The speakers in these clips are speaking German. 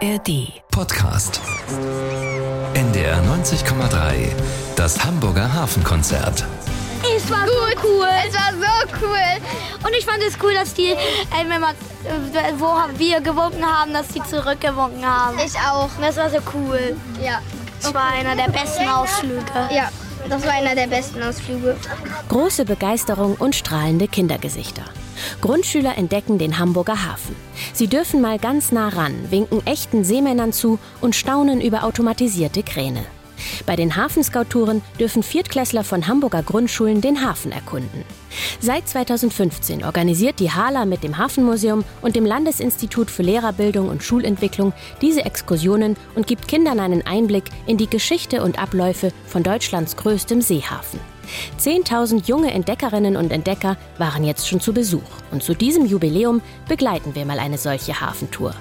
ARD Podcast. NDR 90,3. Das Hamburger Hafenkonzert. Es war so cool. Es war so cool. Und ich fand es cool, dass die, äh, wenn man, äh, wo wir gewunken haben, dass die zurückgewunken haben. Ich auch. Das war so cool. Ja. Das war einer der besten Ausflüge. Ja, das war einer der besten Ausflüge. Große Begeisterung und strahlende Kindergesichter. Grundschüler entdecken den Hamburger Hafen. Sie dürfen mal ganz nah ran, winken echten Seemännern zu und staunen über automatisierte Kräne. Bei den Hafenscout-Touren dürfen Viertklässler von Hamburger Grundschulen den Hafen erkunden. Seit 2015 organisiert die HALA mit dem Hafenmuseum und dem Landesinstitut für Lehrerbildung und Schulentwicklung diese Exkursionen und gibt Kindern einen Einblick in die Geschichte und Abläufe von Deutschlands größtem Seehafen. 10.000 junge Entdeckerinnen und Entdecker waren jetzt schon zu Besuch. Und zu diesem Jubiläum begleiten wir mal eine solche Hafentour.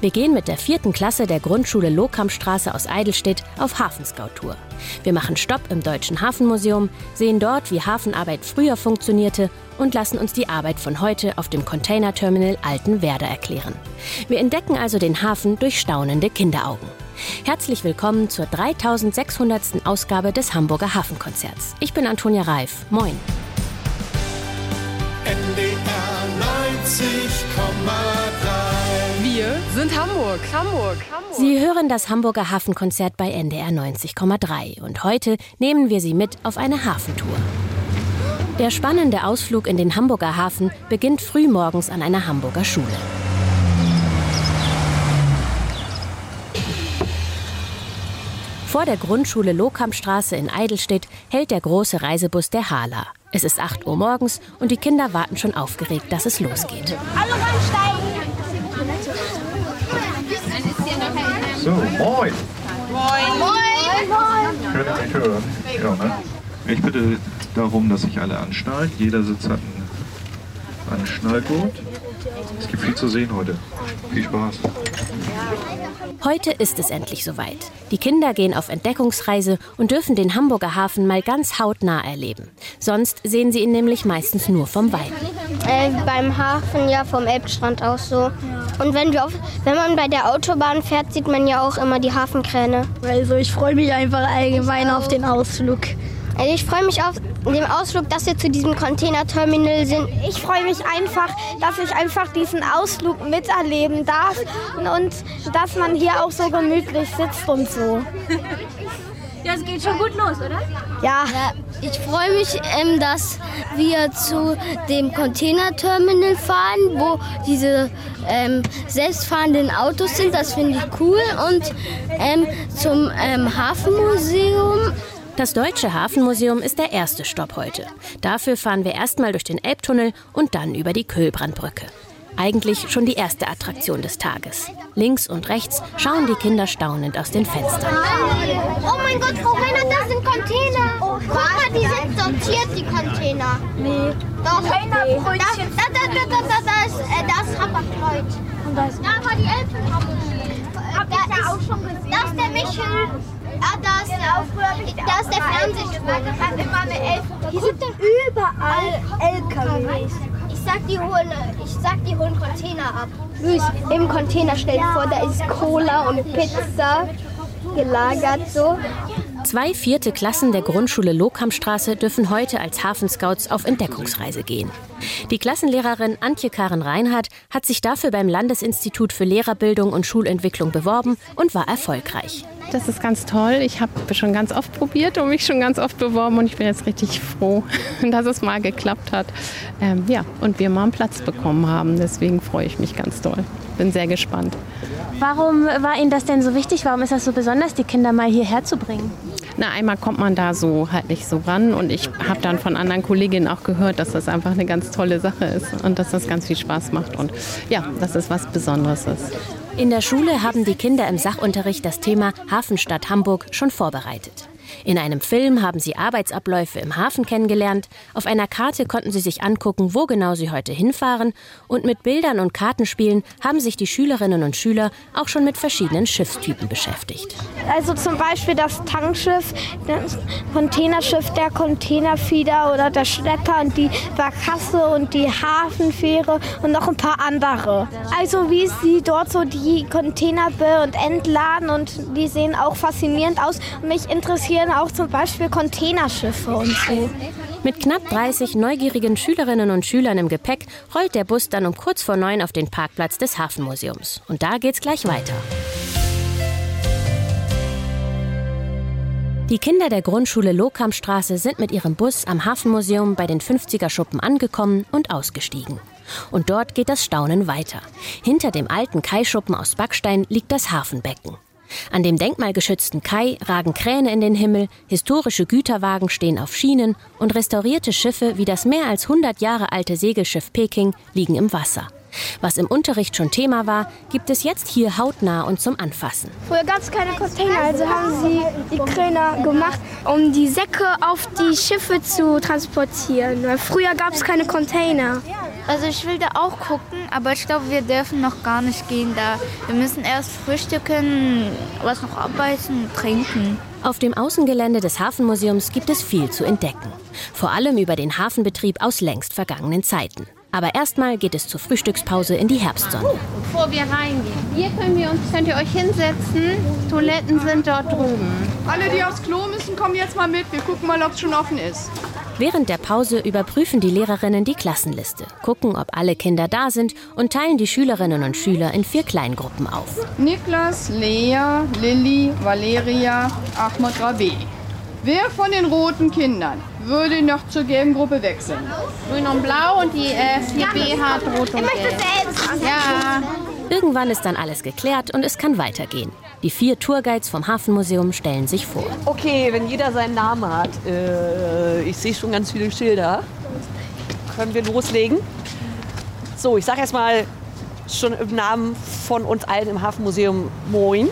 Wir gehen mit der vierten Klasse der Grundschule Lokampstraße aus Eidelstedt auf Hafenscout-Tour. Wir machen Stopp im Deutschen Hafenmuseum, sehen dort, wie Hafenarbeit früher funktionierte und lassen uns die Arbeit von heute auf dem Containerterminal Altenwerder erklären. Wir entdecken also den Hafen durch staunende Kinderaugen. Herzlich willkommen zur 3600. Ausgabe des Hamburger Hafenkonzerts. Ich bin Antonia Reif. Moin. NDR 90,3 Wir sind Hamburg. Hamburg. Hamburg. Sie hören das Hamburger Hafenkonzert bei NDR 90,3 und heute nehmen wir Sie mit auf eine Hafentour. Der spannende Ausflug in den Hamburger Hafen beginnt frühmorgens an einer Hamburger Schule. Vor der Grundschule Lokampstraße in Eidelstedt hält der große Reisebus der Hala. Es ist 8 Uhr morgens und die Kinder warten schon aufgeregt, dass es losgeht. Alle reinsteigen. So, moin. Moin. Moin. Können Sie mich hören? Ja, ne? Ich bitte darum, dass sich alle anschnallen. Jeder Sitz hat einen Anschnallgurt. Es gibt viel zu sehen heute. Viel Spaß. Heute ist es endlich soweit. Die Kinder gehen auf Entdeckungsreise und dürfen den Hamburger Hafen mal ganz hautnah erleben. Sonst sehen sie ihn nämlich meistens nur vom Weiten. Äh, beim Hafen ja vom Elbstrand aus so. Und wenn, wir auf, wenn man bei der Autobahn fährt, sieht man ja auch immer die Hafenkräne. Also ich freue mich einfach allgemein auf den Ausflug. Also ich freue mich auf den Ausflug, dass wir zu diesem Containerterminal sind. Ich freue mich einfach, dass ich einfach diesen Ausflug miterleben darf und dass man hier auch so gemütlich sitzt und so. Ja, es geht schon gut los, oder? Ja, Ich freue mich, ähm, dass wir zu dem Containerterminal fahren, wo diese ähm, selbstfahrenden Autos sind. Das finde ich cool. Und ähm, zum ähm, Hafenmuseum. Das Deutsche Hafenmuseum ist der erste Stopp heute. Dafür fahren wir erstmal durch den Elbtunnel und dann über die Köhlbrandbrücke. Eigentlich schon die erste Attraktion des Tages. Links und rechts schauen die Kinder staunend aus den Fenstern. Oh mein Gott, Frau Renner, das sind Container. Guck mal, die sind sortiert, die Container. Nee. Doch. Containerbrötchen. Da, da, da, da, da, da ist äh, Hapag-Lloyd. Da ist... Da war die Elfenhammer. Hab ich ja auch schon gesehen. Da ist der Michel. Ah, da ist der, da ist der Fernsehturm. Ich habe immer eine Elfen. Hier sind überall LKWs. Ich sag, die holen, ich sag, die holen Container ab. Luis, im Container stell dir vor, da ist Cola und Pizza gelagert so. Zwei vierte Klassen der Grundschule Lokampstraße dürfen heute als Hafenscouts auf Entdeckungsreise gehen. Die Klassenlehrerin Antje Karen Reinhardt hat sich dafür beim Landesinstitut für Lehrerbildung und Schulentwicklung beworben und war erfolgreich. Das ist ganz toll. Ich habe schon ganz oft probiert und mich schon ganz oft beworben und ich bin jetzt richtig froh, dass es mal geklappt hat. Ähm, ja, und wir mal einen Platz bekommen haben. Deswegen freue ich mich ganz doll. Bin sehr gespannt. Warum war Ihnen das denn so wichtig? Warum ist das so besonders, die Kinder mal hierher zu bringen? Na, einmal kommt man da so halt nicht so ran und ich habe dann von anderen Kolleginnen auch gehört, dass das einfach eine ganz tolle Sache ist und dass das ganz viel Spaß macht und ja, dass es was Besonderes ist. In der Schule haben die Kinder im Sachunterricht das Thema Hafenstadt Hamburg schon vorbereitet. In einem Film haben sie Arbeitsabläufe im Hafen kennengelernt, auf einer Karte konnten sie sich angucken, wo genau sie heute hinfahren und mit Bildern und Kartenspielen haben sich die Schülerinnen und Schüler auch schon mit verschiedenen Schiffstypen beschäftigt. Also zum Beispiel das Tankschiff, das Containerschiff, der Containerfieder oder der Schlepper und die Barkasse und die Hafenfähre und noch ein paar andere. Also wie sie dort so die Container und entladen und die sehen auch faszinierend aus. Mich interessieren auch zum Beispiel Containerschiffe und so. Mit knapp 30 neugierigen Schülerinnen und Schülern im Gepäck rollt der Bus dann um kurz vor neun auf den Parkplatz des Hafenmuseums. Und da geht's gleich weiter. Die Kinder der Grundschule Lokampstraße sind mit ihrem Bus am Hafenmuseum bei den 50er Schuppen angekommen und ausgestiegen. Und dort geht das Staunen weiter. Hinter dem alten Kaischuppen aus Backstein liegt das Hafenbecken. An dem denkmalgeschützten Kai ragen Kräne in den Himmel, historische Güterwagen stehen auf Schienen und restaurierte Schiffe wie das mehr als 100 Jahre alte Segelschiff Peking liegen im Wasser. Was im Unterricht schon Thema war, gibt es jetzt hier hautnah und zum Anfassen. Früher gab es keine Container, also haben sie die Kräne gemacht, um die Säcke auf die Schiffe zu transportieren. Weil früher gab es keine Container. Also ich will da auch gucken, aber ich glaube, wir dürfen noch gar nicht gehen da. Wir müssen erst frühstücken, was noch arbeiten und trinken. Auf dem Außengelände des Hafenmuseums gibt es viel zu entdecken. Vor allem über den Hafenbetrieb aus längst vergangenen Zeiten. Aber erstmal geht es zur Frühstückspause in die Herbstsonne. Bevor wir reingehen, hier können wir uns, könnt ihr euch hinsetzen. Toiletten sind dort drüben. Alle, die aufs Klo müssen, kommen jetzt mal mit. Wir gucken mal, ob es schon offen ist. Während der Pause überprüfen die Lehrerinnen die Klassenliste, gucken, ob alle Kinder da sind und teilen die Schülerinnen und Schüler in vier Kleingruppen auf. Niklas, Lea, Lilly, Valeria, Ahmad Rabi. Wer von den roten Kindern würde noch zur gelben Gruppe wechseln? Grün und blau und die äh, 4b hat rot und gelb. Ja, Irgendwann ist dann alles geklärt und es kann weitergehen. Die vier Tourguides vom Hafenmuseum stellen sich vor. Okay, wenn jeder seinen Namen hat. Äh, ich sehe schon ganz viele Schilder. Können wir loslegen? So, ich sage erstmal schon im Namen von uns allen im Hafenmuseum Moin.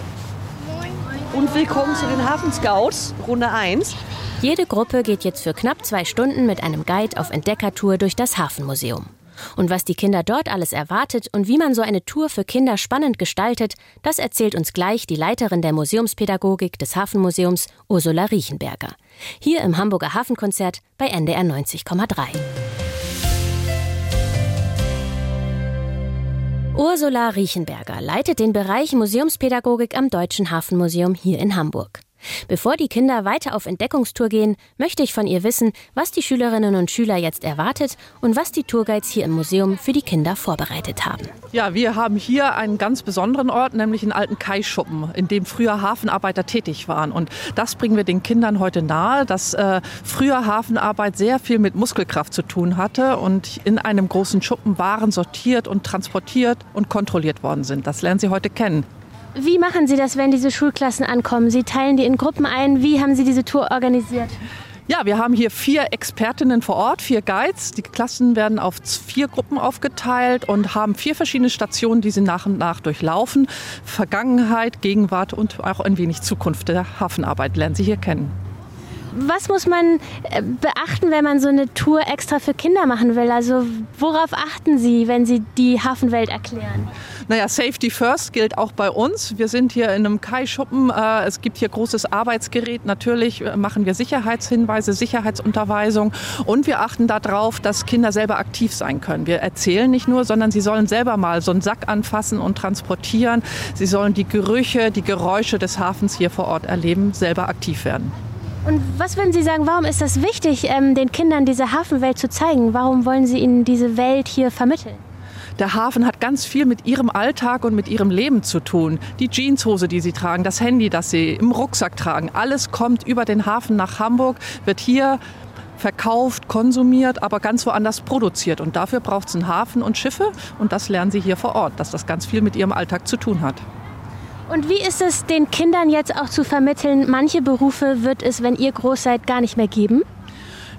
Und willkommen zu den Hafenscouts, Runde 1. Jede Gruppe geht jetzt für knapp zwei Stunden mit einem Guide auf Entdeckertour durch das Hafenmuseum. Und was die Kinder dort alles erwartet und wie man so eine Tour für Kinder spannend gestaltet, das erzählt uns gleich die Leiterin der Museumspädagogik des Hafenmuseums, Ursula Riechenberger. Hier im Hamburger Hafenkonzert bei NDR 90,3. Ursula Riechenberger leitet den Bereich Museumspädagogik am Deutschen Hafenmuseum hier in Hamburg. Bevor die Kinder weiter auf Entdeckungstour gehen, möchte ich von ihr wissen, was die Schülerinnen und Schüler jetzt erwartet und was die Tourguides hier im Museum für die Kinder vorbereitet haben. Ja, wir haben hier einen ganz besonderen Ort, nämlich einen alten Kaischuppen, in dem früher Hafenarbeiter tätig waren. Und das bringen wir den Kindern heute nahe, dass äh, früher Hafenarbeit sehr viel mit Muskelkraft zu tun hatte und in einem großen Schuppen Waren sortiert und transportiert und kontrolliert worden sind. Das lernen sie heute kennen. Wie machen Sie das, wenn diese Schulklassen ankommen? Sie teilen die in Gruppen ein. Wie haben Sie diese Tour organisiert? Ja, wir haben hier vier Expertinnen vor Ort, vier Guides. Die Klassen werden auf vier Gruppen aufgeteilt und haben vier verschiedene Stationen, die sie nach und nach durchlaufen. Vergangenheit, Gegenwart und auch ein wenig Zukunft der Hafenarbeit lernen sie hier kennen. Was muss man äh, beachten, wenn man so eine Tour extra für Kinder machen will? Also worauf achten Sie, wenn Sie die Hafenwelt erklären? Naja, Safety First gilt auch bei uns. Wir sind hier in einem Kai-Schuppen. Äh, Es gibt hier großes Arbeitsgerät. Natürlich äh, machen wir Sicherheitshinweise, Sicherheitsunterweisung und wir achten darauf, dass Kinder selber aktiv sein können. Wir erzählen nicht nur, sondern sie sollen selber mal so einen Sack anfassen und transportieren. Sie sollen die Gerüche, die Geräusche des Hafens hier vor Ort erleben, selber aktiv werden. Und was würden Sie sagen, warum ist das wichtig, ähm, den Kindern diese Hafenwelt zu zeigen? Warum wollen Sie ihnen diese Welt hier vermitteln? Der Hafen hat ganz viel mit ihrem Alltag und mit ihrem Leben zu tun. Die Jeanshose, die sie tragen, das Handy, das sie im Rucksack tragen, alles kommt über den Hafen nach Hamburg, wird hier verkauft, konsumiert, aber ganz woanders produziert. Und dafür braucht es einen Hafen und Schiffe. Und das lernen sie hier vor Ort, dass das ganz viel mit ihrem Alltag zu tun hat. Und wie ist es den Kindern jetzt auch zu vermitteln, manche Berufe wird es, wenn ihr groß seid, gar nicht mehr geben?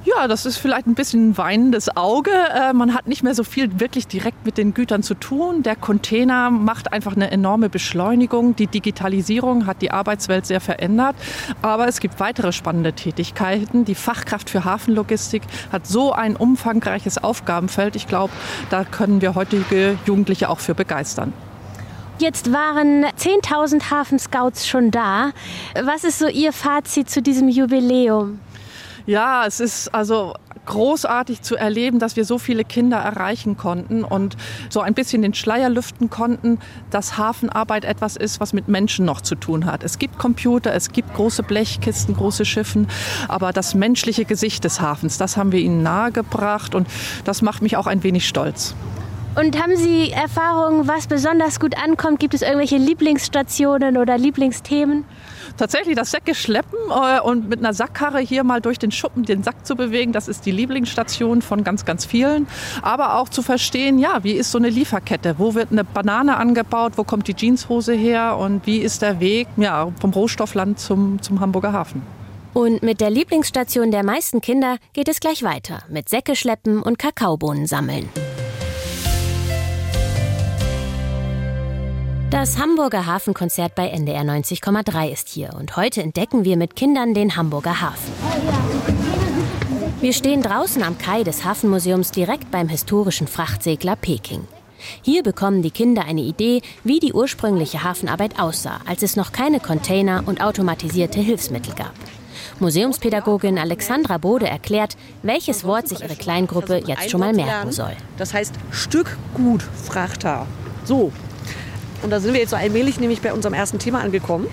Ja, das ist vielleicht ein bisschen ein weinendes Auge. Äh, man hat nicht mehr so viel wirklich direkt mit den Gütern zu tun. Der Container macht einfach eine enorme Beschleunigung. Die Digitalisierung hat die Arbeitswelt sehr verändert. Aber es gibt weitere spannende Tätigkeiten. Die Fachkraft für Hafenlogistik hat so ein umfangreiches Aufgabenfeld. Ich glaube, da können wir heutige Jugendliche auch für begeistern. Jetzt waren 10.000 Hafenscouts schon da. Was ist so Ihr Fazit zu diesem Jubiläum? Ja, es ist also großartig zu erleben, dass wir so viele Kinder erreichen konnten und so ein bisschen den Schleier lüften konnten, dass Hafenarbeit etwas ist, was mit Menschen noch zu tun hat. Es gibt Computer, es gibt große Blechkisten, große Schiffen, aber das menschliche Gesicht des Hafens, das haben wir ihnen nahegebracht und das macht mich auch ein wenig stolz. Und haben Sie Erfahrungen, was besonders gut ankommt? Gibt es irgendwelche Lieblingsstationen oder Lieblingsthemen? Tatsächlich das Säcke schleppen äh, und mit einer Sackkarre hier mal durch den Schuppen den Sack zu bewegen, das ist die Lieblingsstation von ganz, ganz vielen. Aber auch zu verstehen, ja, wie ist so eine Lieferkette? Wo wird eine Banane angebaut? Wo kommt die Jeanshose her? Und wie ist der Weg ja, vom Rohstoffland zum, zum Hamburger Hafen? Und mit der Lieblingsstation der meisten Kinder geht es gleich weiter mit Säcke schleppen und Kakaobohnen sammeln. Das Hamburger Hafenkonzert bei NDR 90,3 ist hier und heute entdecken wir mit Kindern den Hamburger Hafen. Wir stehen draußen am Kai des Hafenmuseums direkt beim historischen Frachtsegler Peking. Hier bekommen die Kinder eine Idee, wie die ursprüngliche Hafenarbeit aussah, als es noch keine Container und automatisierte Hilfsmittel gab. Museumspädagogin Alexandra Bode erklärt, welches Wort sich ihre Kleingruppe jetzt schon mal merken soll. Das heißt Stückgutfrachter. So, und da sind wir jetzt so allmählich nämlich bei unserem ersten Thema angekommen.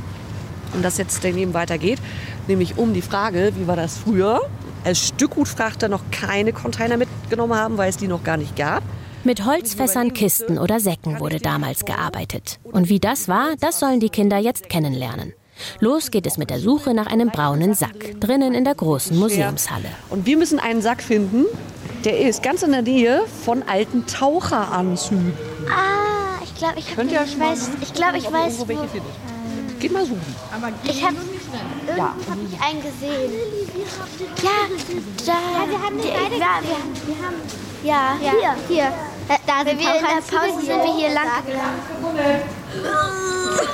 Und das jetzt daneben weitergeht, nämlich um die Frage, wie war das früher, als Stückgutfrachter noch keine Container mitgenommen haben, weil es die noch gar nicht gab. Mit Holzfässern, Kisten oder Säcken wurde damals gearbeitet. Und wie das war, das sollen die Kinder jetzt kennenlernen. Los geht es mit der Suche nach einem braunen Sack, drinnen in der großen Museumshalle. Und wir müssen einen Sack finden, der ist ganz in der Nähe von alten Taucheranzügen. Ah, glaube, ich, hab, ich weiß, ich glaube, ich weiß, wo. welche findet. Geht mal suchen. Ich habe ja. hab ich einen gesehen. Ja, da. Ja, wir haben die, beide ja, wir, wir haben, ja, ja, hier, hier. Da, da sind wir in der Pause sind wir hier lang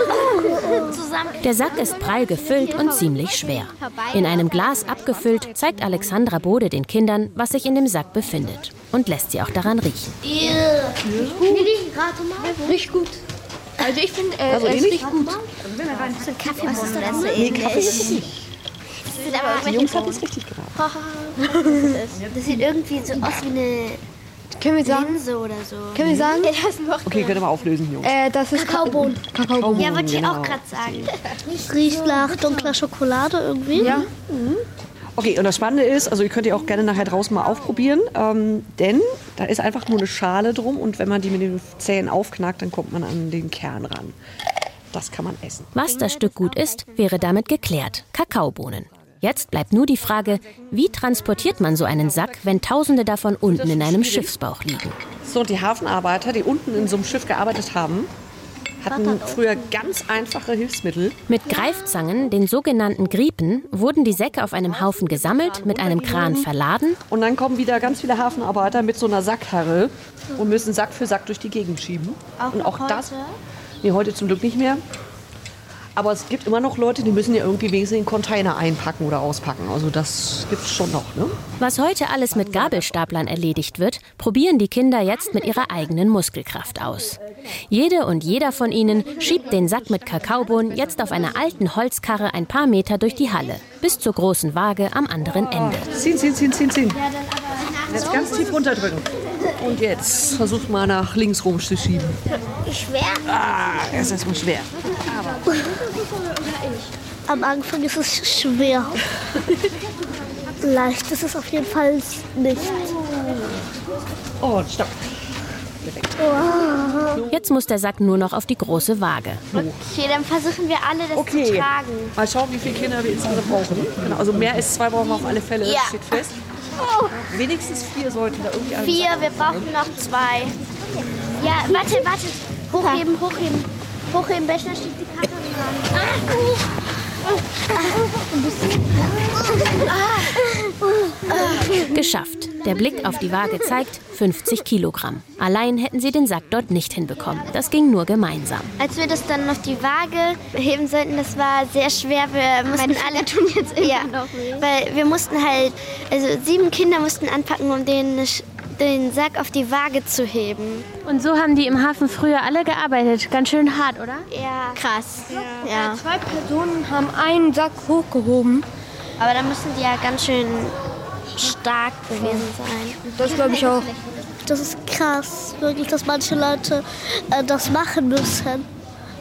Der Sack ist prall gefüllt und ziemlich schwer. In einem Glas abgefüllt zeigt Alexandra Bode den Kindern, was sich in dem Sack befindet und lässt sie auch daran riechen. Riecht gut. Also ich finde, äh, Also es riecht gut. Das sind Kaffeebohnen. Das Nee, Kaffee ist es nicht. sind aber Die irgendwelche Jungs haben es richtig geraten. Das sieht irgendwie so aus wie eine Können wir sagen? Linse oder so. Können wir sagen? Ja, das noch Okay, könnt ihr mal auflösen, Jungs. Äh, das ist Kakaobohnen. Kakaobohnen. Ja, wollte ich genau. auch gerade sagen. Riecht nach dunkler Schokolade irgendwie. Ja. Okay, und das Spannende ist, also ihr könnt ihr auch gerne nachher draußen mal aufprobieren, ähm, denn da ist einfach nur eine Schale drum und wenn man die mit den Zähnen aufknackt, dann kommt man an den Kern ran. Das kann man essen. Was das Stück gut ist, wäre damit geklärt. Kakaobohnen. Jetzt bleibt nur die Frage, wie transportiert man so einen Sack, wenn Tausende davon unten in einem Schiffsbauch liegen? So, und die Hafenarbeiter, die unten in so einem Schiff gearbeitet haben, hatten früher ganz einfache Hilfsmittel. Mit Greifzangen, den sogenannten Griepen, wurden die Säcke auf einem Haufen gesammelt, mit einem Kran verladen Und dann kommen wieder ganz viele Hafenarbeiter mit so einer Sackkarre und müssen Sack für Sack durch die Gegend schieben. und auch das, nee, heute zum Glück nicht mehr. Aber es gibt immer noch Leute, die müssen ja irgendwie wenigstens den Container einpacken oder auspacken. Also das gibt es schon noch, ne? Was heute alles mit Gabelstaplern erledigt wird, probieren die Kinder jetzt mit ihrer eigenen Muskelkraft aus. Jede und jeder von ihnen schiebt den Sack mit Kakaobohnen jetzt auf einer alten Holzkarre ein paar Meter durch die Halle, bis zur großen Waage am anderen Ende. Ziehen, ziehen, ziehen, ziehen, ziehen. Jetzt ganz tief runterdrücken. Und jetzt versucht mal nach links rum zu schieben. Schwer. Ah, das ist erstmal schwer. Am Anfang ist es schwer. Leicht ist es auf jeden Fall nicht. Oh, stopp. Jetzt muss der Sack nur noch auf die große Waage. Okay, dann versuchen wir alle das zu Okay, tragen. mal schauen, wie viele Kinder wir insgesamt brauchen. Genau, also mehr als zwei brauchen wir auf alle Fälle, Ja. das steht fest. Wenigstens vier sollten da irgendwie alle Vier, sein. wir brauchen noch zwei. Ja, warte, warte. Hochheben, hochheben. Hochheben, Becher steht die Karte dran. Ah. Geschafft. Der Blick auf die Waage zeigt 50 Kilogramm. Allein hätten sie den Sack dort nicht hinbekommen. Das ging nur gemeinsam. Als wir das dann auf die Waage heben sollten, das war sehr schwer. Wir mussten alle tun jetzt immer ja, noch weh. Weil wir mussten halt, also sieben Kinder mussten anpacken, um den, den Sack auf die Waage zu heben. Und so haben die im Hafen früher alle gearbeitet. Ganz schön hart, oder? Ja. Krass. Ja. Ja. Zwei Personen haben einen Sack hochgehoben. Aber da müssen die ja ganz schön stark gewesen sein. Das glaube ich auch. Das ist krass, wirklich, dass manche Leute äh, das machen müssen.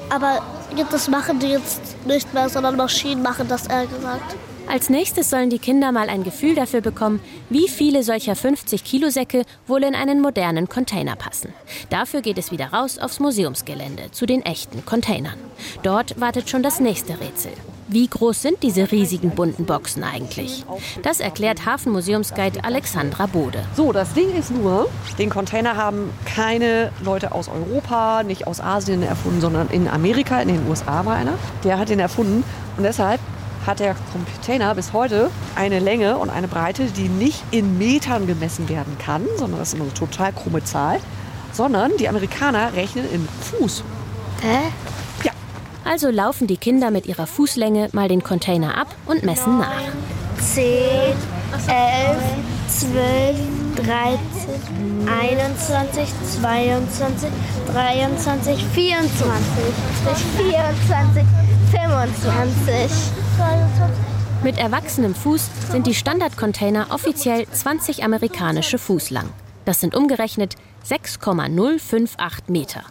Aber das machen die jetzt nicht mehr, sondern Maschinen machen das, eher gesagt. Als nächstes sollen die Kinder mal ein Gefühl dafür bekommen, wie viele solcher 50-Kilo-Säcke wohl in einen modernen Container passen. Dafür geht es wieder raus aufs Museumsgelände, zu den echten Containern. Dort wartet schon das nächste Rätsel. Wie groß sind diese riesigen bunten Boxen eigentlich? Das erklärt Hafenmuseumsguide Alexandra Bode. So, das Ding ist nur, den Container haben keine Leute aus Europa, nicht aus Asien erfunden, sondern in Amerika, in den USA war einer. Der hat den erfunden und deshalb hat der Container bis heute eine Länge und eine Breite, die nicht in Metern gemessen werden kann, sondern das ist immer so eine total krumme Zahl, sondern die Amerikaner rechnen in Fuß. Hä? Ja. Also laufen die Kinder mit ihrer Fußlänge mal den Container ab und messen nach. 10, 11, 12, 13, 21, 22, 23, 24, 24, 25. Mit erwachsenem Fuß sind die Standardcontainer offiziell 20 amerikanische Fuß lang. Das sind umgerechnet 6,058 Meter.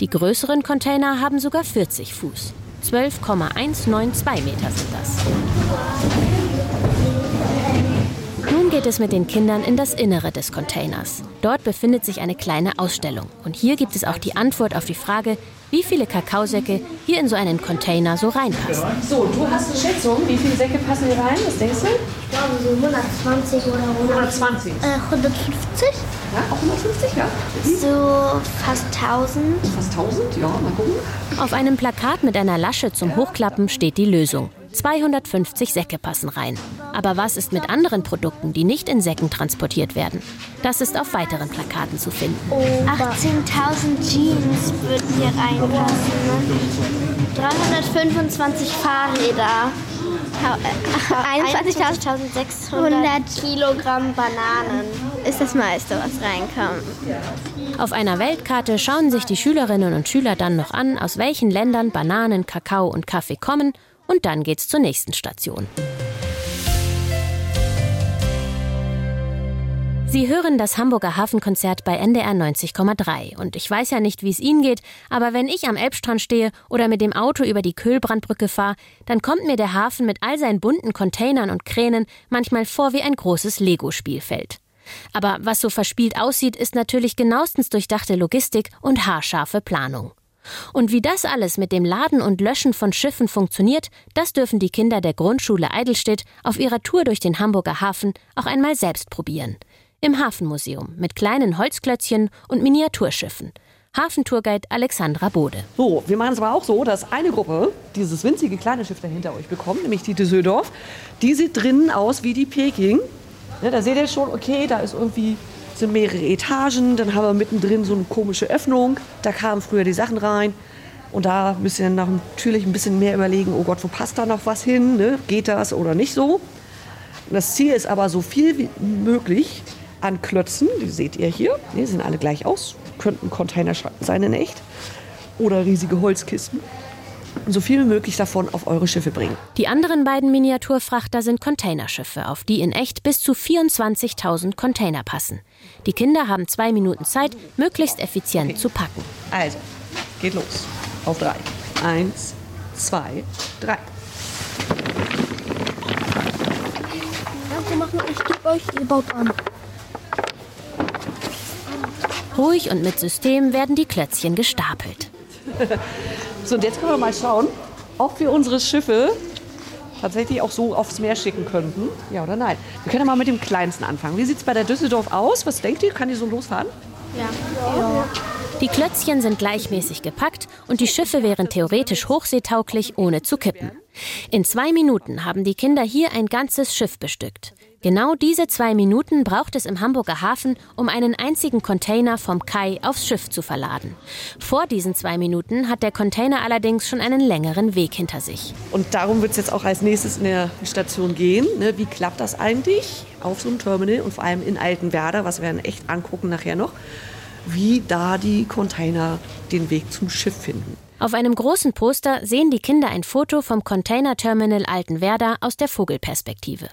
Die größeren Container haben sogar 40 Fuß. 12,192 Meter sind das. Geht es mit den Kindern in das Innere des Containers. Dort befindet sich eine kleine Ausstellung. Und hier gibt es auch die Antwort auf die Frage, wie viele Kakaosäcke hier in so einen Container so reinpassen. So, du hast eine Schätzung, wie viele Säcke passen hier rein? Was denkst du? Ich glaube so 120 oder 120. Äh, 150? Ja, auch 150, ja. So fast 1000. Fast 1000, ja, mal gucken. Auf einem Plakat mit einer Lasche zum Hochklappen steht die Lösung. 250 Säcke passen rein. Aber was ist mit anderen Produkten, die nicht in Säcken transportiert werden? Das ist auf weiteren Plakaten zu finden. 18.000 Jeans würden hier reinpassen. Ne? 325 Fahrräder. 21.600 Kilogramm Bananen ist das meiste, was reinkommt. Auf einer Weltkarte schauen sich die Schülerinnen und Schüler dann noch an, aus welchen Ländern Bananen, Kakao und Kaffee kommen und dann geht's zur nächsten Station. Sie hören das Hamburger Hafenkonzert bei NDR 90,3. Und ich weiß ja nicht, wie es Ihnen geht, aber wenn ich am Elbstrand stehe oder mit dem Auto über die Köhlbrandbrücke fahre, dann kommt mir der Hafen mit all seinen bunten Containern und Kränen manchmal vor wie ein großes Lego-Spielfeld. Aber was so verspielt aussieht, ist natürlich genauestens durchdachte Logistik und haarscharfe Planung. Und wie das alles mit dem Laden und Löschen von Schiffen funktioniert, das dürfen die Kinder der Grundschule Eidelstedt auf ihrer Tour durch den Hamburger Hafen auch einmal selbst probieren. Im Hafenmuseum mit kleinen Holzklötzchen und Miniaturschiffen. Hafentourguide Alexandra Bode. So, wir machen es aber auch so, dass eine Gruppe dieses winzige kleine Schiff da hinter euch bekommt, nämlich die Düsseldorf. Die sieht drinnen aus wie die Peking. Ja, da seht ihr schon, okay, da ist irgendwie sind mehrere Etagen, dann haben wir mittendrin so eine komische Öffnung. Da kamen früher die Sachen rein. Und da müsst ihr natürlich ein bisschen mehr überlegen, oh Gott, wo passt da noch was hin? Ne? Geht das oder nicht so? Das Ziel ist aber so viel wie möglich an Klötzen, die seht ihr hier, die sehen alle gleich aus, könnten Container sein in echt oder riesige Holzkisten so viel wie möglich davon auf eure Schiffe bringen. Die anderen beiden Miniaturfrachter sind Containerschiffe, auf die in echt bis zu 24.000 Container passen. Die Kinder haben zwei Minuten Zeit, möglichst effizient okay. zu packen. Also, geht los. Auf drei. Eins, zwei, drei. Ich gebe euch, ihr baut an. Ruhig und mit System werden die Klötzchen gestapelt. So, und jetzt können wir mal schauen, ob wir unsere Schiffe tatsächlich auch so aufs Meer schicken könnten. Ja oder nein? Wir können ja mal mit dem kleinsten anfangen. Wie sieht es bei der Düsseldorf aus? Was denkt ihr? Kann die so losfahren? Ja. ja. Die Klötzchen sind gleichmäßig gepackt und die Schiffe wären theoretisch hochseetauglich, ohne zu kippen. In zwei Minuten haben die Kinder hier ein ganzes Schiff bestückt. Genau diese zwei Minuten braucht es im Hamburger Hafen, um einen einzigen Container vom Kai aufs Schiff zu verladen. Vor diesen zwei Minuten hat der Container allerdings schon einen längeren Weg hinter sich. Und darum wird es jetzt auch als nächstes in der Station gehen. Ne? Wie klappt das eigentlich auf so einem Terminal und vor allem in Altenwerder, was wir dann echt angucken nachher noch, wie da die Container den Weg zum Schiff finden. Auf einem großen Poster sehen die Kinder ein Foto vom Containerterminal Altenwerder aus der Vogelperspektive.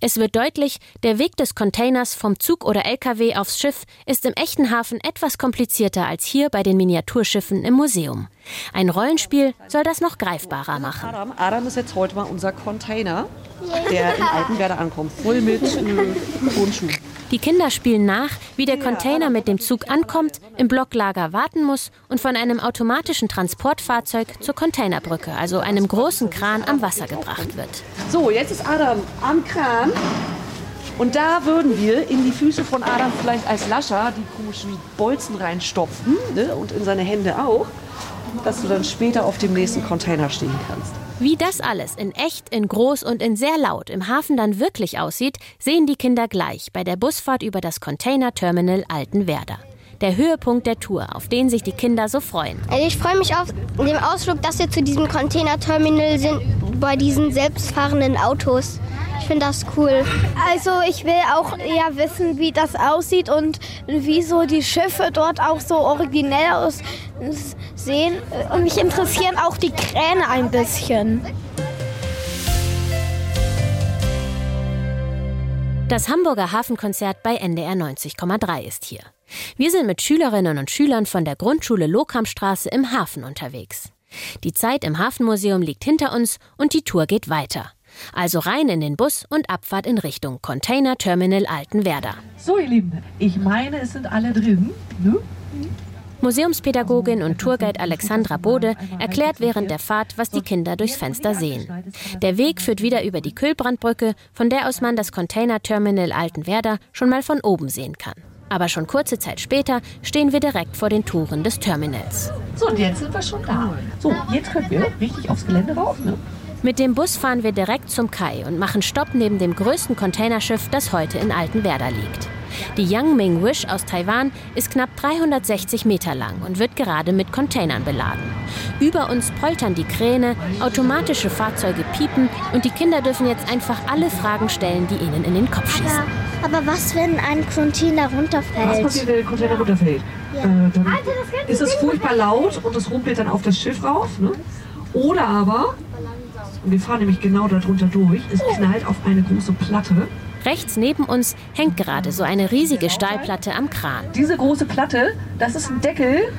Es wird deutlich, der Weg des Containers vom Zug oder LKW aufs Schiff ist im echten Hafen etwas komplizierter als hier bei den Miniaturschiffen im Museum. Ein Rollenspiel soll das noch greifbarer machen. Adam, Adam ist jetzt heute mal unser Container, der in Altenwerder ankommt, voll mit äh, Turnschuhen. Die Kinder spielen nach, wie der Container mit dem Zug ankommt, im Blocklager warten muss und von einem automatischen Transportfahrzeug zur Containerbrücke, also einem großen Kran am Wasser gebracht wird. So, jetzt ist Adam am Kran. Und da würden wir in die Füße von Adam vielleicht als Lascher die komischen Bolzen reinstopfen ne? und in seine Hände auch, dass du dann später auf dem nächsten Container stehen kannst. Wie das alles in echt, in groß und in sehr laut im Hafen dann wirklich aussieht, sehen die Kinder gleich bei der Busfahrt über das Containerterminal Altenwerder. Der Höhepunkt der Tour, auf den sich die Kinder so freuen. Also ich freue mich auf den Ausflug, dass wir zu diesem Containerterminal sind, bei diesen selbstfahrenden Autos. Ich finde das cool. Also ich will auch eher wissen, wie das aussieht und wieso die Schiffe dort auch so originell aussehen. Und mich interessieren auch die Kräne ein bisschen. Das Hamburger Hafenkonzert bei NDR 90,3 ist hier. Wir sind mit Schülerinnen und Schülern von der Grundschule Lokamstraße im Hafen unterwegs. Die Zeit im Hafenmuseum liegt hinter uns und die Tour geht weiter. Also rein in den Bus und Abfahrt in Richtung Container Terminal Altenwerder. So, ihr Lieben, ich meine, es sind alle drin. Ne? Museumspädagogin und Tourguide Alexandra Bode erklärt während der Fahrt, was die Kinder durchs Fenster sehen. Der Weg führt wieder über die Kühlbrandbrücke, von der aus man das Container Terminal Altenwerder schon mal von oben sehen kann. Aber schon kurze Zeit später stehen wir direkt vor den Toren des Terminals. So, und jetzt sind wir schon da. So, jetzt können wir richtig aufs Gelände rauf. Ne? Mit dem Bus fahren wir direkt zum Kai und machen Stopp neben dem größten Containerschiff, das heute in Altenwerder liegt. Die Yangming Wish aus Taiwan ist knapp 360 Meter lang und wird gerade mit Containern beladen. Über uns poltern die Kräne, automatische Fahrzeuge piepen und die Kinder dürfen jetzt einfach alle Fragen stellen, die ihnen in den Kopf schießen. Aber, aber was, wenn ein Container runterfällt? Was passiert, wenn der Container runterfällt? Ja. Äh, dann ist es furchtbar laut und es rumpelt dann auf das Schiff rauf. Ne? Oder aber, wir fahren nämlich genau darunter durch, es knallt auf eine große Platte. Rechts neben uns hängt gerade so eine riesige Stahlplatte am Kran. Diese große Platte, das ist ein Deckel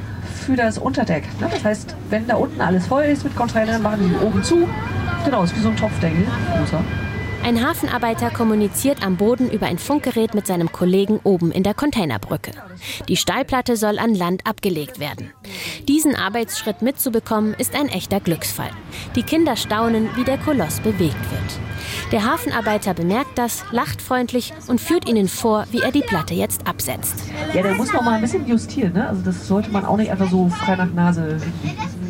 für das Unterdeck. Ne? Das heißt, wenn da unten alles voll ist mit Containern, machen die oben zu. Genau, ist wie so ein Topfdeckel, großer. Ein Hafenarbeiter kommuniziert am Boden über ein Funkgerät mit seinem Kollegen oben in der Containerbrücke. Die Stahlplatte soll an Land abgelegt werden. Diesen Arbeitsschritt mitzubekommen, ist ein echter Glücksfall. Die Kinder staunen, wie der Koloss bewegt wird. Der Hafenarbeiter bemerkt das, lacht freundlich und führt ihnen vor, wie er die Platte jetzt absetzt. Ja, der muss noch mal ein bisschen justieren. Ne? Also das sollte man auch nicht einfach so frei nach Nase.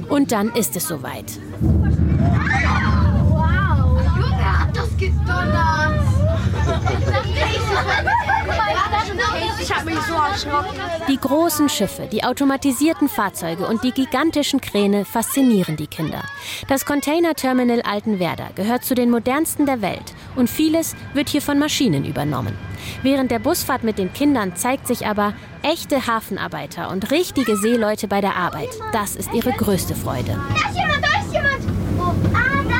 Und dann ist es soweit. Wow! Junge, hat das gedonnert! Ich habe mich so erschrocken. Die großen Schiffe, die automatisierten Fahrzeuge und die gigantischen Kräne faszinieren die Kinder. Das Containerterminal Altenwerder gehört zu den modernsten der Welt und vieles wird hier von Maschinen übernommen. Während der Busfahrt mit den Kindern zeigt sich aber, echte Hafenarbeiter und richtige Seeleute bei der Arbeit, das ist ihre größte Freude. Da ist jemand, da ist jemand! Oh, ah, da!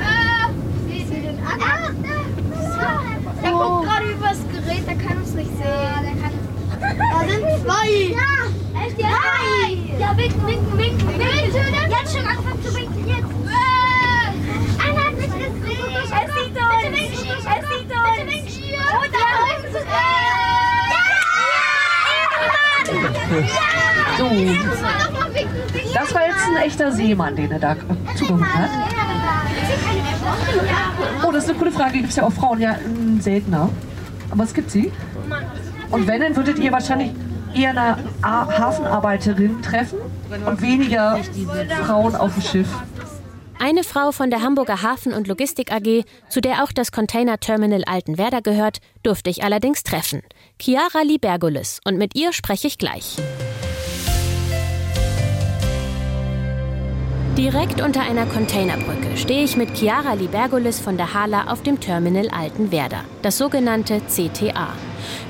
Äh, Ah, da! Der guckt gerade übers Gerät, der kann uns nicht sehen. Da sind zwei! Ja! Echt jetzt? Drei! Ja, winken, winken, winken, winken! Jetzt schon anfangen zu winken, jetzt! Einer hat mich gesehen! Es sieht uns! Bitte winken! Es sieht uns! Bitte winken! Und da ist es! So, das war jetzt ein echter Seemann, den er da zugehört hat. Oh, das ist eine coole Frage. Gibt es ja auch Frauen ja seltener. Aber es gibt sie. Und wenn, dann würdet ihr wahrscheinlich eher eine A Hafenarbeiterin treffen und weniger Frauen auf dem Schiff. Eine Frau von der Hamburger Hafen- und Logistik AG, zu der auch das Container Terminal Altenwerder gehört, durfte ich allerdings treffen. Chiara Libergulis. Und mit ihr spreche ich gleich. Direkt unter einer Containerbrücke stehe ich mit Chiara Libergulis von der Hala auf dem Terminal Altenwerder, das sogenannte CTA.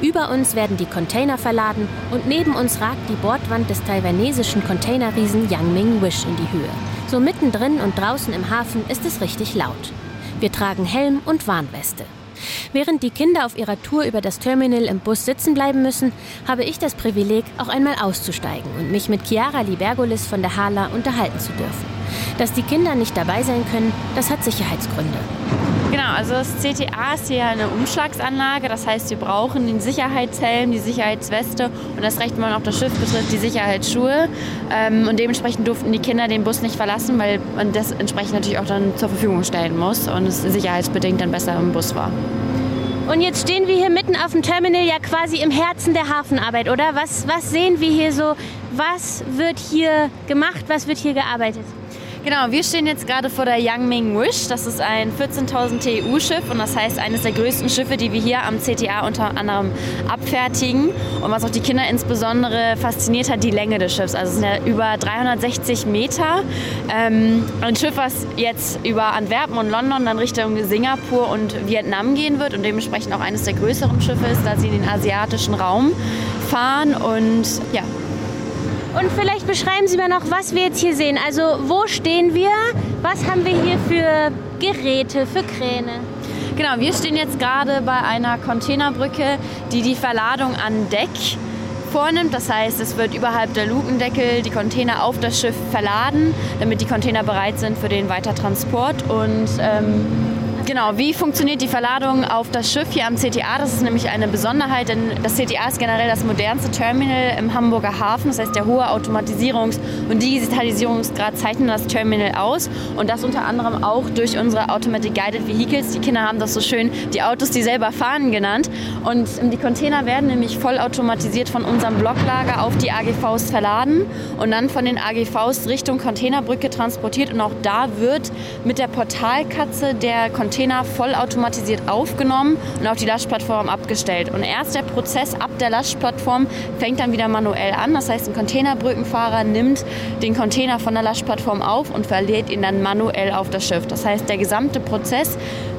Über uns werden die Container verladen und neben uns ragt die Bordwand des taiwanesischen Containerriesen Yangming Wish in die Höhe. So mittendrin und draußen im Hafen ist es richtig laut. Wir tragen Helm und Warnweste. Während die Kinder auf ihrer Tour über das Terminal im Bus sitzen bleiben müssen, habe ich das Privileg, auch einmal auszusteigen und mich mit Chiara Libergulis von der Hala unterhalten zu dürfen. Dass die Kinder nicht dabei sein können, das hat Sicherheitsgründe. Genau, also das CTA ist hier eine Umschlagsanlage. Das heißt, wir brauchen den Sicherheitshelm, die Sicherheitsweste und das Recht, wenn man auf das Schiff betrifft, die Sicherheitsschuhe. Ähm, und dementsprechend durften die Kinder den Bus nicht verlassen, weil man das entsprechend natürlich auch dann zur Verfügung stellen muss und es sicherheitsbedingt dann besser im Bus war. Und jetzt stehen wir hier mitten auf dem Terminal, ja quasi im Herzen der Hafenarbeit, oder? Was, was sehen wir hier so? Was wird hier gemacht? Was wird hier gearbeitet? Genau, wir stehen jetzt gerade vor der Yangming Wish. Das ist ein 14.000 TEU-Schiff und das heißt eines der größten Schiffe, die wir hier am CTA unter anderem abfertigen. Und was auch die Kinder insbesondere fasziniert hat, die Länge des Schiffs. Also es sind ja über 360 Meter. Ähm, ein Schiff, was jetzt über Antwerpen und London dann Richtung Singapur und Vietnam gehen wird und dementsprechend auch eines der größeren Schiffe ist, da sie in den asiatischen Raum fahren. Und ja, und vielleicht beschreiben Sie mir noch, was wir jetzt hier sehen. Also wo stehen wir? Was haben wir hier für Geräte, für Kräne? Genau, wir stehen jetzt gerade bei einer Containerbrücke, die die Verladung an Deck vornimmt. Das heißt, es wird überhalb der Lukendeckel die Container auf das Schiff verladen, damit die Container bereit sind für den Weitertransport. Und ähm, Genau, wie funktioniert die Verladung auf das Schiff hier am CTA? Das ist nämlich eine Besonderheit, denn das CTA ist generell das modernste Terminal im Hamburger Hafen. Das heißt, der hohe Automatisierungs- und Digitalisierungsgrad zeichnet das Terminal aus und das unter anderem auch durch unsere Automatic Guided Vehicles. Die Kinder haben das so schön die Autos, die selber fahren genannt. Und die Container werden nämlich vollautomatisiert von unserem Blocklager auf die AGVs verladen und dann von den AGVs Richtung Containerbrücke transportiert. Und auch da wird mit der Portalkatze der Container Container vollautomatisiert aufgenommen und auf die Lastplattform abgestellt. Und erst der Prozess ab der Lastplattform fängt dann wieder manuell an. Das heißt, ein Containerbrückenfahrer nimmt den Container von der Lastplattform auf und verlädt ihn dann manuell auf das Schiff. Das heißt, der gesamte Prozess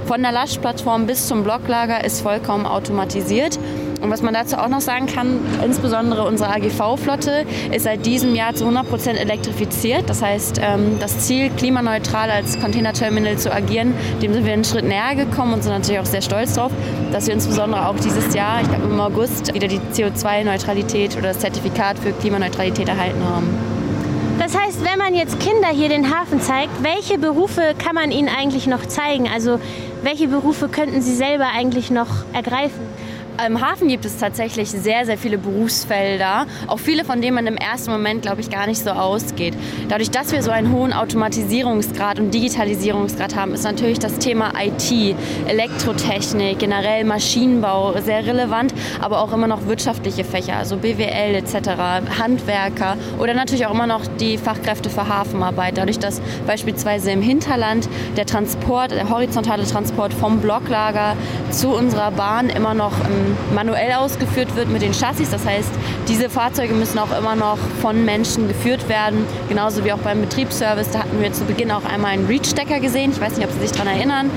von der Lastplattform bis zum Blocklager ist vollkommen automatisiert. Und was man dazu auch noch sagen kann, insbesondere unsere AGV-Flotte ist seit diesem Jahr zu 100 Prozent elektrifiziert. Das heißt, ähm, das Ziel, klimaneutral als Containerterminal zu agieren, dem sind wir einen Schritt näher gekommen und sind natürlich auch sehr stolz darauf, dass wir insbesondere auch dieses Jahr, ich glaube im August, wieder die CO2-Neutralität oder das Zertifikat für Klimaneutralität erhalten haben. Das heißt, wenn man jetzt Kinder hier den Hafen zeigt, welche Berufe kann man ihnen eigentlich noch zeigen? Also welche Berufe könnten sie selber eigentlich noch ergreifen? Im Hafen gibt es tatsächlich sehr, sehr viele Berufsfelder, auch viele, von denen man im ersten Moment, glaube ich, gar nicht so ausgeht. Dadurch, dass wir so einen hohen Automatisierungsgrad und Digitalisierungsgrad haben, ist natürlich das Thema IT, Elektrotechnik, generell Maschinenbau sehr relevant, aber auch immer noch wirtschaftliche Fächer, also BWL etc., Handwerker oder natürlich auch immer noch die Fachkräfte für Hafenarbeit. Dadurch, dass beispielsweise im Hinterland der Transport, der horizontale Transport vom Blocklager zu unserer Bahn immer noch im manuell ausgeführt wird mit den Chassis. Das heißt, diese Fahrzeuge müssen auch immer noch von Menschen geführt werden, genauso wie auch beim Betriebsservice. Da hatten wir zu Beginn auch einmal einen Reach-Stecker gesehen. Ich weiß nicht, ob Sie sich daran erinnern.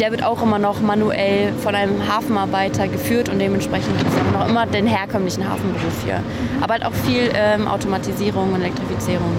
Der wird auch immer noch manuell von einem Hafenarbeiter geführt und dementsprechend gibt es noch immer den herkömmlichen Hafenberuf hier. Aber halt auch viel ähm, Automatisierung und Elektrifizierung.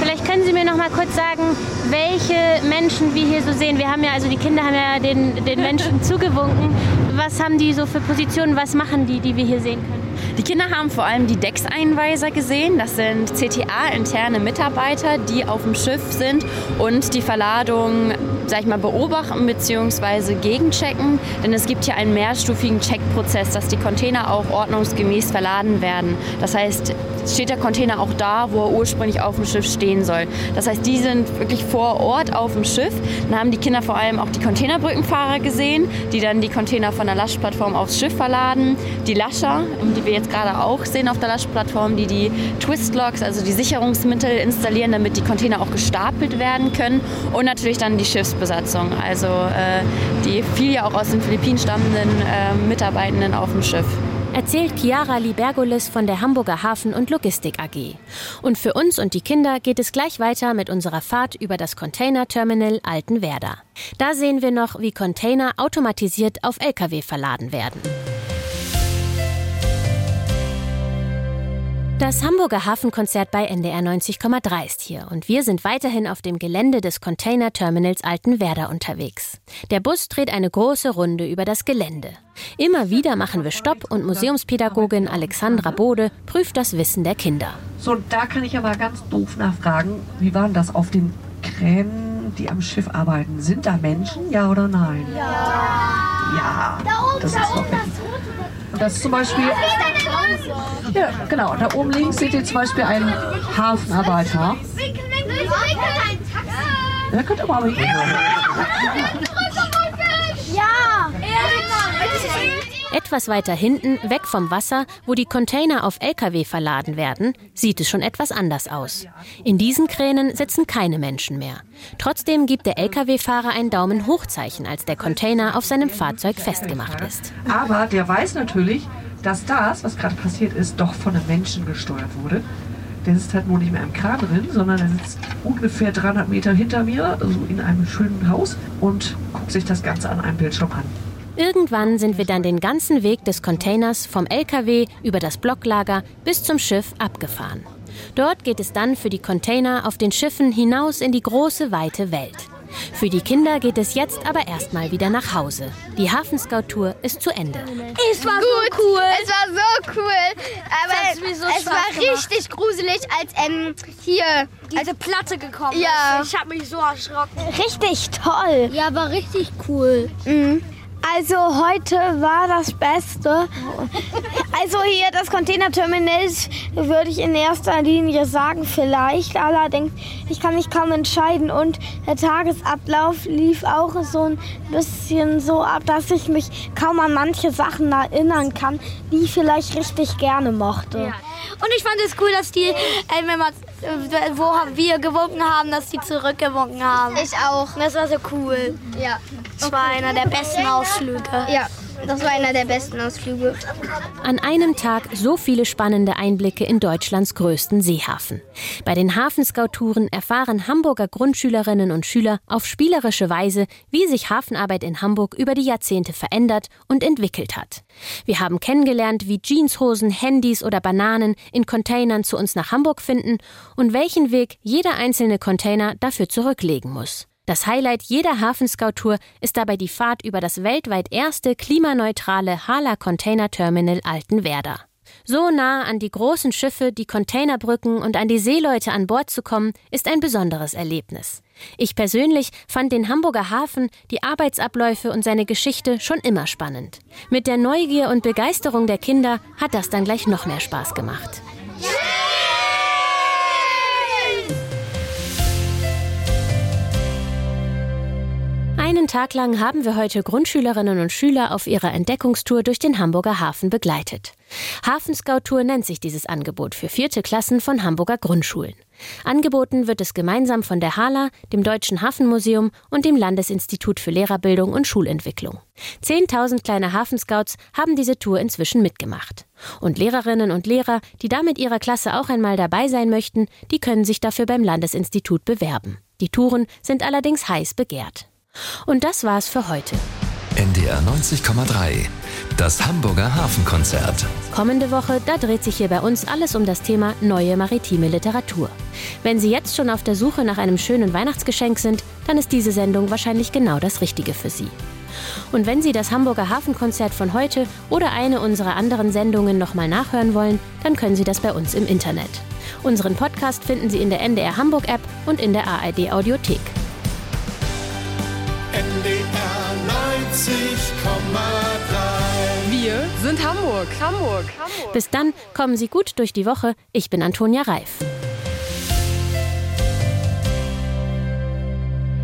Vielleicht können Sie mir noch mal kurz sagen, welche Menschen wir hier so sehen. Wir haben ja, also die Kinder haben ja den, den Menschen zugewunken. Was haben die so für Positionen? Was machen die, die wir hier sehen können? Die Kinder haben vor allem die Deckseinweiser gesehen. Das sind CTA-interne Mitarbeiter, die auf dem Schiff sind und die Verladung sag ich mal, beobachten bzw. gegenchecken. Denn es gibt hier einen mehrstufigen Checkprozess, dass die Container auch ordnungsgemäß verladen werden. Das heißt, steht der Container auch da, wo er ursprünglich auf dem Schiff stehen soll. Das heißt, die sind wirklich vor Ort auf dem Schiff. Dann haben die Kinder vor allem auch die Containerbrückenfahrer gesehen, die dann die Container von der Lastplattform aufs Schiff verladen. Die Lascher, die wir jetzt gerade auch sehen auf der Lastplattform, die die Twistlocks, also die Sicherungsmittel installieren, damit die Container auch gestapelt werden können. Und natürlich dann die Schiffsbesatzung, also äh, die viel ja auch aus den Philippinen stammenden äh, Mitarbeitenden auf dem Schiff erzählt Chiara Libergolis von der Hamburger Hafen- und Logistik AG. Und für uns und die Kinder geht es gleich weiter mit unserer Fahrt über das Containerterminal Altenwerder. Da sehen wir noch, wie Container automatisiert auf Lkw verladen werden. Das Hamburger Hafenkonzert bei NDR 90,3 ist hier und wir sind weiterhin auf dem Gelände des Container Terminals Altenwerder unterwegs. Der Bus dreht eine große Runde über das Gelände. Immer wieder machen wir Stopp und Museumspädagogin Alexandra Bode prüft das Wissen der Kinder. So, da kann ich aber ganz doof nachfragen, wie war denn das auf den Kränen, die am Schiff arbeiten? Sind da Menschen, ja oder nein? Ja. Ja, das ist doch und das ist zum Beispiel. Ja, genau. Da oben links seht ihr zum Beispiel einen Hafenarbeiter. Der könnte aber nicht. Ja! Etwas weiter hinten, weg vom Wasser, wo die Container auf Lkw verladen werden, sieht es schon etwas anders aus. In diesen Kränen sitzen keine Menschen mehr. Trotzdem gibt der Lkw-Fahrer ein Daumen Hochzeichen, als der Container auf seinem Fahrzeug festgemacht ist. Aber der weiß natürlich, dass das, was gerade passiert ist, doch von einem Menschen gesteuert wurde. Der sitzt halt nur nicht mehr im Kran drin, sondern er sitzt ungefähr 300 Meter hinter mir, also in einem schönen Haus und guckt sich das Ganze an einem Bildschirm an. Irgendwann sind wir dann den ganzen Weg des Containers vom LKW über das Blocklager bis zum Schiff abgefahren. Dort geht es dann für die Container auf den Schiffen hinaus in die große, weite Welt. Für die Kinder geht es jetzt aber erstmal wieder nach Hause. Die Hafenscout-Tour ist zu Ende. Es war Gut. so cool. Es war so cool. Aber mir so es war gemacht. richtig gruselig, als ähm, hier diese Platte gekommen Ja. ist. Ich habe mich so erschrocken. Richtig toll. Ja, war richtig cool. Mhm. Also heute war das Beste. Also hier das Containerterminal würde ich in erster Linie sagen, vielleicht. Allerdings, ich kann mich kaum entscheiden. Und der Tagesablauf lief auch so ein bisschen so ab, dass ich mich kaum an manche Sachen erinnern kann, die ich vielleicht richtig gerne mochte. Ja. Und ich fand es cool, dass die, äh, wenn man, äh, wo wir gewunken haben, dass die zurückgewunken haben. Ich auch. Das war so cool. Ja. Das war einer der besten Ausflüge. Ja, das war einer der besten Ausflüge. An einem Tag so viele spannende Einblicke in Deutschlands größten Seehafen. Bei den Hafenscout-Touren erfahren Hamburger Grundschülerinnen und Schüler auf spielerische Weise, wie sich Hafenarbeit in Hamburg über die Jahrzehnte verändert und entwickelt hat. Wir haben kennengelernt, wie Jeanshosen, Handys oder Bananen in Containern zu uns nach Hamburg finden und welchen Weg jeder einzelne Container dafür zurücklegen muss. Das Highlight jeder Hafenscout-Tour ist dabei die Fahrt über das weltweit erste klimaneutrale Hala Container Terminal Altenwerder. So nah an die großen Schiffe, die Containerbrücken und an die Seeleute an Bord zu kommen, ist ein besonderes Erlebnis. Ich persönlich fand den Hamburger Hafen, die Arbeitsabläufe und seine Geschichte schon immer spannend. Mit der Neugier und Begeisterung der Kinder hat das dann gleich noch mehr Spaß gemacht. Einen Tag lang haben wir heute Grundschülerinnen und Schüler auf ihrer Entdeckungstour durch den Hamburger Hafen begleitet. Hafenscout-Tour nennt sich dieses Angebot für vierte Klassen von Hamburger Grundschulen. Angeboten wird es gemeinsam von der HALA, dem Deutschen Hafenmuseum und dem Landesinstitut für Lehrerbildung und Schulentwicklung. Zehntausend kleine Hafenscouts haben diese Tour inzwischen mitgemacht. Und Lehrerinnen und Lehrer, die da mit ihrer Klasse auch einmal dabei sein möchten, die können sich dafür beim Landesinstitut bewerben. Die Touren sind allerdings heiß begehrt. Und das war's für heute. NDR 90,3. Das Hamburger Hafenkonzert. Kommende Woche, da dreht sich hier bei uns alles um das Thema neue maritime Literatur. Wenn Sie jetzt schon auf der Suche nach einem schönen Weihnachtsgeschenk sind, dann ist diese Sendung wahrscheinlich genau das Richtige für Sie. Und wenn Sie das Hamburger Hafenkonzert von heute oder eine unserer anderen Sendungen nochmal nachhören wollen, dann können Sie das bei uns im Internet. Unseren Podcast finden Sie in der NDR Hamburg App und in der ARD Audiothek. Wir sind Hamburg. Hamburg. Hamburg. Bis dann, kommen Sie gut durch die Woche. Ich bin Antonia Reif.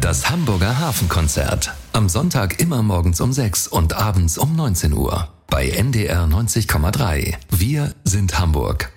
Das Hamburger Hafenkonzert. Am Sonntag immer morgens um 6 und abends um 19 Uhr. Bei NDR 90,3. Wir sind Hamburg.